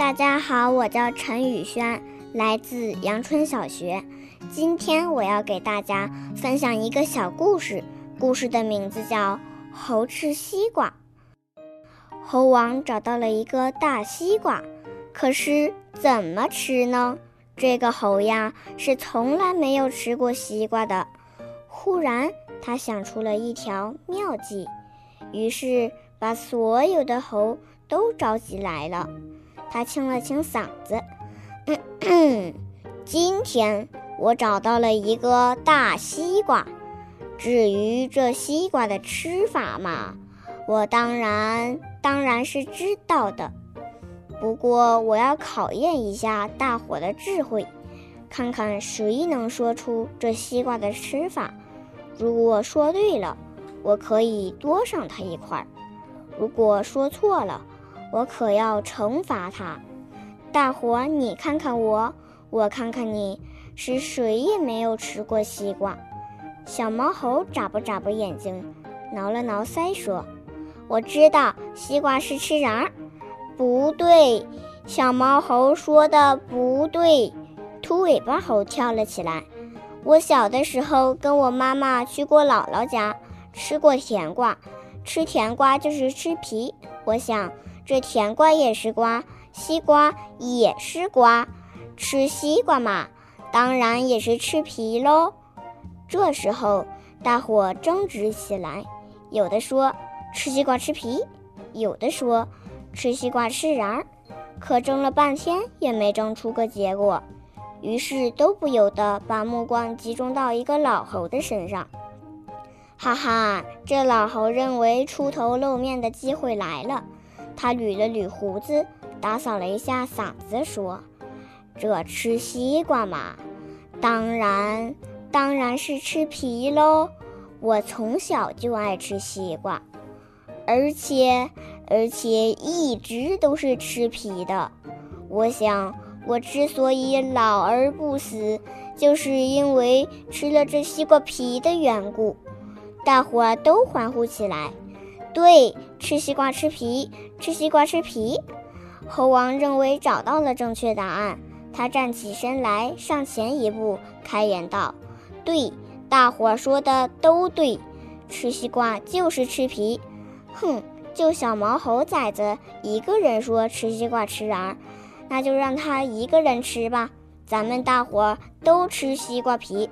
大家好，我叫陈宇轩，来自阳春小学。今天我要给大家分享一个小故事，故事的名字叫《猴吃西瓜》。猴王找到了一个大西瓜，可是怎么吃呢？这个猴呀是从来没有吃过西瓜的。忽然，他想出了一条妙计，于是把所有的猴都召集来了。他清了清嗓子，今天我找到了一个大西瓜。至于这西瓜的吃法嘛，我当然当然是知道的。不过我要考验一下大伙的智慧，看看谁能说出这西瓜的吃法。如果说对了，我可以多赏他一块；如果说错了，我可要惩罚他，大伙你看看我，我看看你，是谁也没有吃过西瓜。小毛猴眨巴眨巴眼睛，挠了挠腮，说：“我知道西瓜是吃瓤儿。”不对，小毛猴说的不对。秃尾巴猴跳了起来：“我小的时候跟我妈妈去过姥姥家，吃过甜瓜，吃甜瓜就是吃皮。我想。”这甜瓜也是瓜，西瓜也是瓜，吃西瓜嘛，当然也是吃皮喽。这时候，大伙争执起来，有的说吃西瓜吃皮，有的说吃西瓜吃瓤，可争了半天也没争出个结果。于是都不由得把目光集中到一个老猴的身上。哈哈，这老猴认为出头露面的机会来了。他捋了捋胡子，打扫了一下嗓子，说：“这吃西瓜嘛，当然当然是吃皮喽。我从小就爱吃西瓜，而且而且一直都是吃皮的。我想，我之所以老而不死，就是因为吃了这西瓜皮的缘故。”大伙儿都欢呼起来。对，吃西瓜吃皮，吃西瓜吃皮。猴王认为找到了正确答案，他站起身来，上前一步，开言道：“对，大伙说的都对，吃西瓜就是吃皮。哼，就小毛猴崽子一个人说吃西瓜吃瓤，那就让他一个人吃吧。咱们大伙都吃西瓜皮，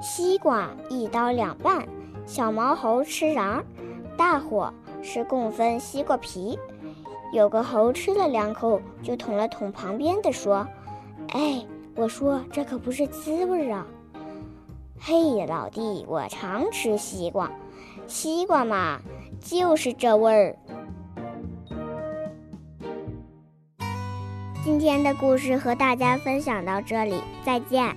西瓜一刀两半，小毛猴吃瓤。”大伙是共分西瓜皮，有个猴吃了两口，就捅了捅旁边的，说：“哎，我说这可不是滋味啊！”嘿，老弟，我常吃西瓜，西瓜嘛，就是这味儿。今天的故事和大家分享到这里，再见。